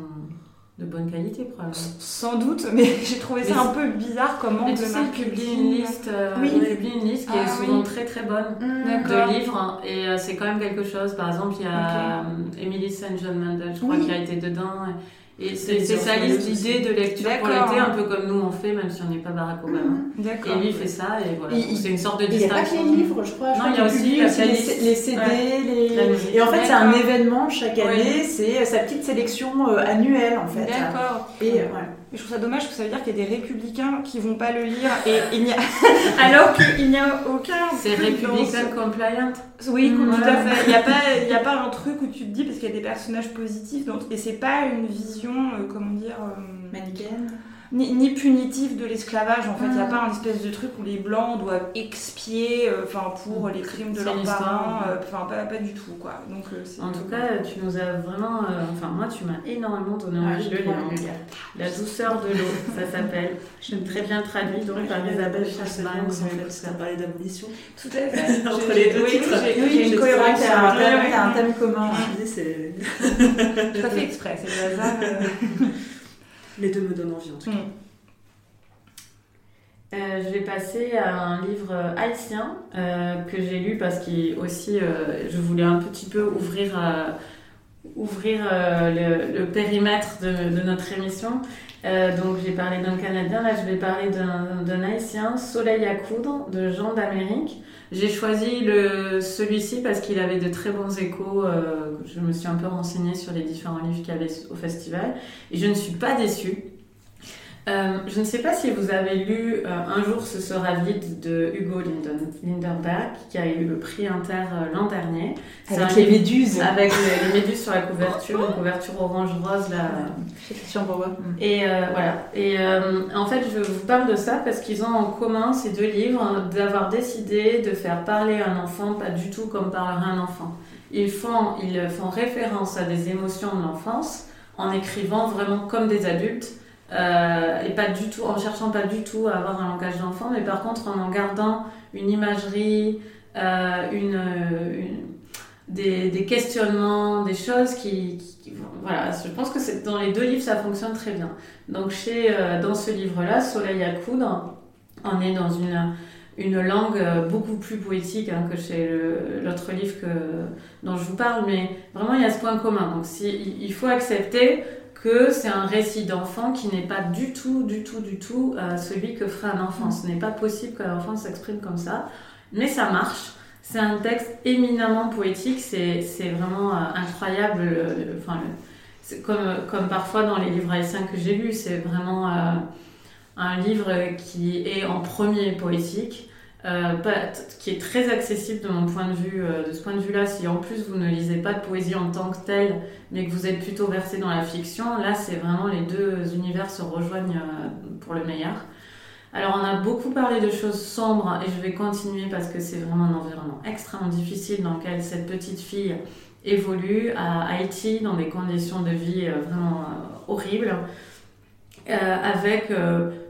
de bonne qualité, probablement. Sans doute, mais j'ai trouvé ça un peu bizarre comment mais tu sais, publie une liste, euh, oui. publie une liste qui est ah souvent très très bonne mmh. de livres et euh, c'est quand même quelque chose. Par exemple, il y a okay. Emily St. John Mandel, je crois, qui a été dedans. Et c'est sa liste d'idées de lecture pour l'été, un peu comme nous on fait, même si on n'est pas Barack Obama. Mmh, et lui fait ça, et voilà. C'est une sorte de distinction. Il n'y a pas que les livres, je crois. non, il y a aussi les, CD, les... Et en fait, c'est un événement chaque année, c'est sa petite sélection euh, annuelle, en fait. D'accord. Et ouais. Je trouve ça dommage que ça veut dire qu'il y a des républicains qui vont pas le lire et il n'y a alors qu'il n'y a aucun. C'est républicain compliant. Oui, tout à fait. Il n'y a pas, il a pas un truc où tu te dis parce qu'il y a des personnages positifs donc et c'est pas une vision, euh, comment dire, euh, manichéenne ni, ni, punitif de l'esclavage. En fait, il n'y a mm. pas un espèce de truc où les blancs doivent expier euh, enfin pour les crimes de leurs parents. Euh, enfin, pas, pas, du tout, quoi. Donc, euh, en tout cas, tu nous as vraiment. Enfin, moi, tu m'as énormément donné envie de lire. La douceur de l'eau, ça s'appelle. Je très bien traduit donc par Isabelle Chasman. Ça parlait d'abolition. Tout à fait. Entre les deux titres. J'ai une cohérence. Il y a un thème commun. C'est. Ça fait exprès, c'est le hasard. Les deux me donnent envie en tout cas. Mm. Euh, je vais passer à un livre haïtien euh, que j'ai lu parce que euh, je voulais un petit peu ouvrir ouvrir le, périmètre de, notre émission. Donc j'ai parlé d'un Canadien, là je vais parler d'un Haïtien, Soleil à coudre, de Jean d'Amérique. J'ai choisi celui-ci parce qu'il avait de très bons échos. je me suis un peu renseignée sur les différents livres qu'il y avait au festival et je ne suis pas déçue. Euh, je ne sais pas si vous avez lu euh, Un jour ce sera vide de Hugo Lindenberg, qui a eu le prix Inter euh, l'an dernier. Avec les méduses. Avec les, méduses sur la couverture, une couverture orange-rose. Là. Et voilà. Et en fait, je vous parle de ça parce qu'ils ont en commun, ces deux livres, d'avoir décidé de faire parler un enfant pas du tout comme parlerait un enfant. Ils font, ils font référence à des émotions de l'enfance en écrivant vraiment comme des adultes euh, et pas du tout, en cherchant pas du tout à avoir un langage d'enfant, mais par contre en en gardant une imagerie, euh, une, des, questionnements, des choses qui, voilà, je pense que dans les deux livres ça fonctionne très bien. Donc chez, euh, dans ce livre-là, Soleil à coudre, on est dans une une langue beaucoup plus poétique hein, que chez l'autre livre dont je vous parle, mais vraiment il y a ce point commun. Donc si, il faut accepter que c'est un récit d'enfant qui n'est pas du tout, du tout, du tout euh, celui que ferait un enfant. Ce n'est pas possible que l'enfant s'exprime comme ça, mais ça marche. C'est un texte éminemment poétique, c'est vraiment euh, incroyable. enfin, comme, comme parfois dans les livres haïtiens que j'ai lus, c'est vraiment euh, un livre qui est en premier poétique. Euh, qui est très accessible de mon point de vue. Euh, de ce point de vue-là, si en plus vous ne lisez pas de poésie en tant que telle, mais que vous êtes plutôt versé dans la fiction, là c'est vraiment les deux univers se rejoignent euh, pour le meilleur. Alors on a beaucoup parlé de choses sombres et je vais continuer parce que c'est vraiment un environnement extrêmement difficile dans lequel cette petite fille évolue à Haïti dans des conditions de vie vraiment horribles, avec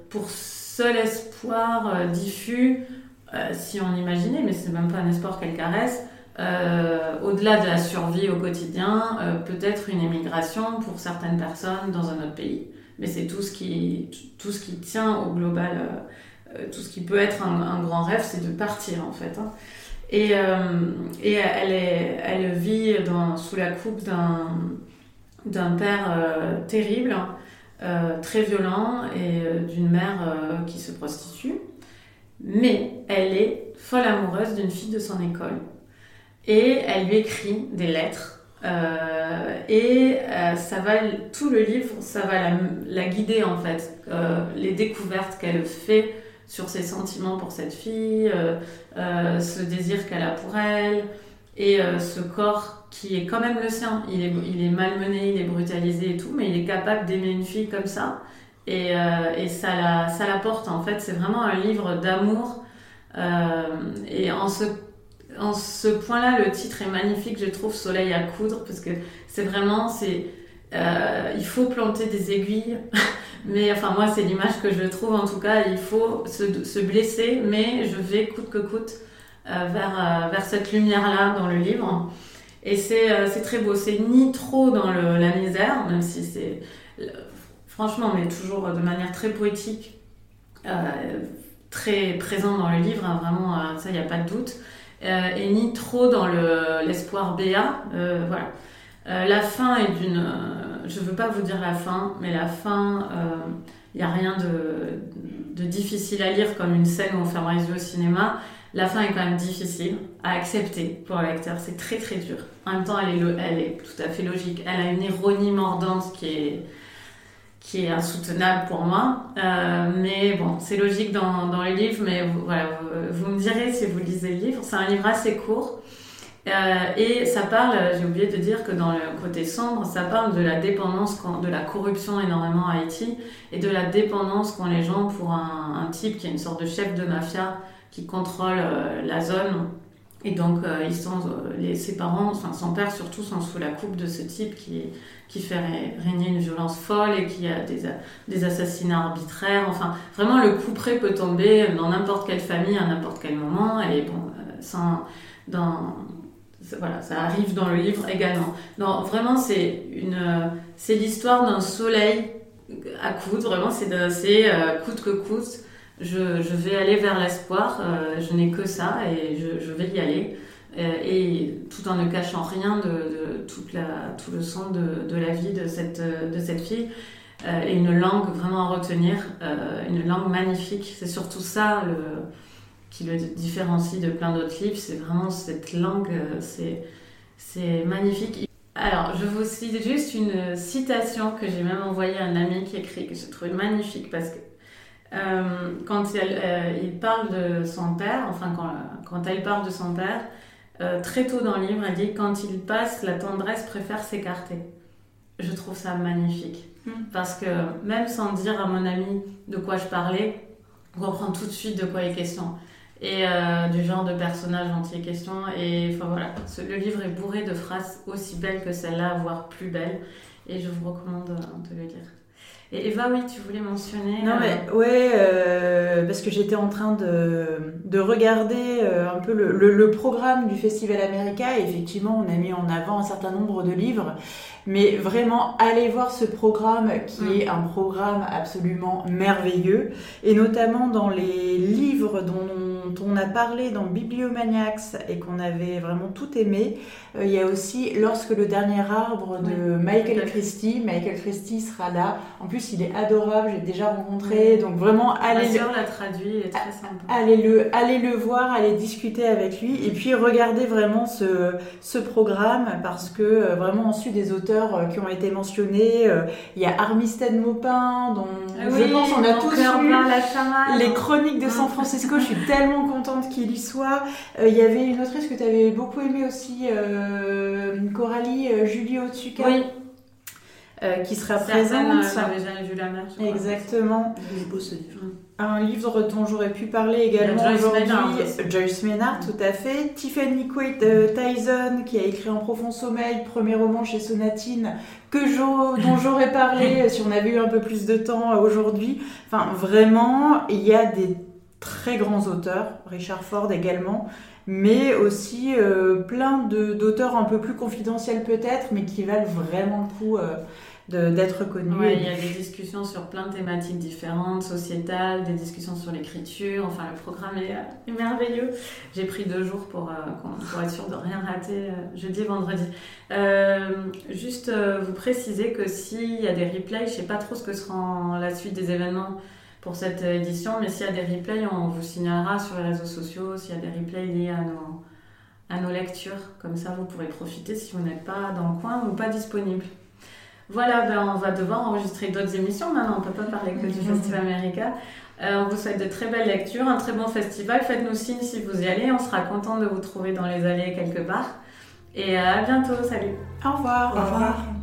pour seul espoir diffus euh, si on imaginait, mais c'est même pas un espoir qu'elle caresse, euh, au-delà de la survie au quotidien, euh, peut-être une émigration pour certaines personnes dans un autre pays. Mais c'est tout ce qui tout ce qui tient au global, tout ce qui peut être un, grand rêve, c'est de partir en fait. Hein. Et, elle, vit sous la coupe d'un père terrible, très violent, et d'une mère qui se prostitue mais elle est folle amoureuse d'une fille de son école. Et elle lui écrit des lettres. Euh, et euh, ça va, tout le livre, ça va la, guider en fait. Euh, les découvertes qu'elle fait sur ses sentiments pour cette fille, ce désir qu'elle a pour elle, et ce corps qui est quand même le sien. Il est, il est malmené, il est brutalisé et tout, mais il est capable d'aimer une fille comme ça. Et, euh, et ça, la, ça porte en fait. C'est vraiment un livre d'amour. Euh, et en ce, en ce point-là, le titre est magnifique, je trouve, Soleil à coudre, parce que c'est vraiment, c'est, euh, il faut planter des aiguilles. mais enfin, moi, c'est l'image que je trouve en tout cas. Il faut se, se blesser, mais je vais coûte que coûte vers, vers cette lumière-là dans le livre. Et c'est très beau. C'est ni trop dans le, la misère, même si c'est franchement, mais toujours de manière très poétique, euh, très présent dans le livre, hein, vraiment, euh, ça, il n'y a pas de doute, euh, et ni trop dans l'espoir béat. voilà. la fin est d'une. je ne veux pas vous dire la fin, mais la fin, il n'y a rien de, difficile à lire comme une scène où on ferme les yeux au cinéma. La fin est quand même difficile à accepter pour le lecteur, c'est très très dur. En même temps, elle est tout à fait logique. Elle a une ironie mordante qui est, qui est insoutenable pour moi. Euh, mais bon, c'est logique dans, dans, le livre, mais vous, voilà, vous, me direz si vous lisez le livre. C'est un livre assez court. Euh, et ça parle, j'ai oublié de dire que dans le côté sombre, ça parle de la dépendance, de la corruption énormément à Haïti et de la dépendance qu'ont les gens pour un, un, type qui est une sorte de chef de mafia qui contrôle euh, la zone. Et donc, sont, les, ses parents, enfin son père surtout, sont sous la coupe de ce type qui qui fait régner une violence folle et qui a des, des assassinats arbitraires. Enfin, vraiment, le coup près peut tomber dans n'importe quelle famille à n'importe quel moment. Et bon, euh, sans, dans, voilà, ça arrive dans le livre également. Non, vraiment, c'est l'histoire d'un soleil à coudre. Vraiment, c'est, c'est euh, coûte que coûte. Je, vais aller vers l'espoir. Euh, je n'ai que ça et je, vais y aller. et tout en ne cachant rien de, tout le sens de, la vie de cette, de cette fille. et une langue vraiment à retenir, une langue magnifique. C'est surtout ça qui le différencie de plein d'autres livres. C'est vraiment cette langue, c'est, magnifique. Alors, je vous cite juste une citation que j'ai même envoyée à un ami qui écrit, que je trouvais magnifique parce que euh, quand euh, il parle de son père, enfin quand, quand elle parle de son père, euh, très tôt dans le livre, elle dit quand il passe, la tendresse préfère s'écarter. Je trouve ça magnifique mm. parce que même sans dire à mon ami de quoi je parlais, on comprend tout de suite de quoi il est question et du genre de personnage dont il est question. Et enfin voilà, le livre est bourré de phrases aussi belles que celle-là, voire plus belles. Et je vous recommande de le lire. Et Eva, oui, tu voulais mentionner. Non, mais euh, ouais, euh, parce que j'étais en train de, de regarder euh, un peu le, le, programme du Festival America. Et effectivement, on a mis en avant un certain nombre de livres. Mais vraiment, allez voir ce programme qui mm. est un programme absolument merveilleux. Et notamment dans les livres dont on a parlé dans Bibliomaniacs et qu'on avait vraiment tout aimé. il y a aussi Lorsque le dernier arbre de Michael Christie. Michael Christie sera là. En plus, il est adorable, j'ai déjà rencontré. Donc vraiment, allez. Ma l'a traduit, il est très sympa. Allez le, allez le voir, allez discuter avec lui. Et puis regardez vraiment ce, ce programme parce que euh, vraiment ensuite des auteurs euh, qui ont été mentionnés. Euh, il y a Armistead Maupin, dont ah je pense on a tous lu les chroniques de San Francisco. je suis tellement contente qu'il y soit. il y avait une autrice que tu avais beaucoup aimée aussi, Coralie Julie Otsuka. Oui. Euh, qui sera présente. J'avais jamais vu la mer. Exactement. Il est beau ce livre. Un livre dont j'aurais pu parler également aujourd'hui. Joyce Maynard, tout à fait. Tiffany Quaid euh, Tyson, qui a écrit En profond sommeil, premier roman chez Sonatine, que dont j'aurais parlé si on avait eu un peu plus de temps euh, aujourd'hui. Enfin, vraiment, il y a des très grands auteurs, Richard Ford également, mais aussi plein d'auteurs un peu plus confidentiels peut-être, mais qui valent vraiment le coup d'être connu. Il y a des discussions sur plein de thématiques différentes, sociétales, des discussions sur l'écriture. Enfin, le programme est, merveilleux. J'ai pris deux jours pour, euh, être sûr de rien rater euh, jeudi et vendredi. Euh, juste vous préciser que s'il y a des replays, je sais pas trop ce que sera la suite des événements pour cette édition, mais s'il y a des replays, on vous signalera sur les réseaux sociaux s'il y a des replays liés à nos, à nos lectures. Comme ça, vous pourrez profiter si vous n'êtes pas dans le coin ou pas disponible. Voilà, ben, on va devoir enregistrer d'autres émissions maintenant, on ne peut pas parler que du Festival America. Euh, on vous souhaite de très belles lectures, un très bon festival. Faites-nous signe si vous y allez, on sera content de vous trouver dans les allées quelque part. Et euh, à bientôt, salut. Au revoir. Au revoir.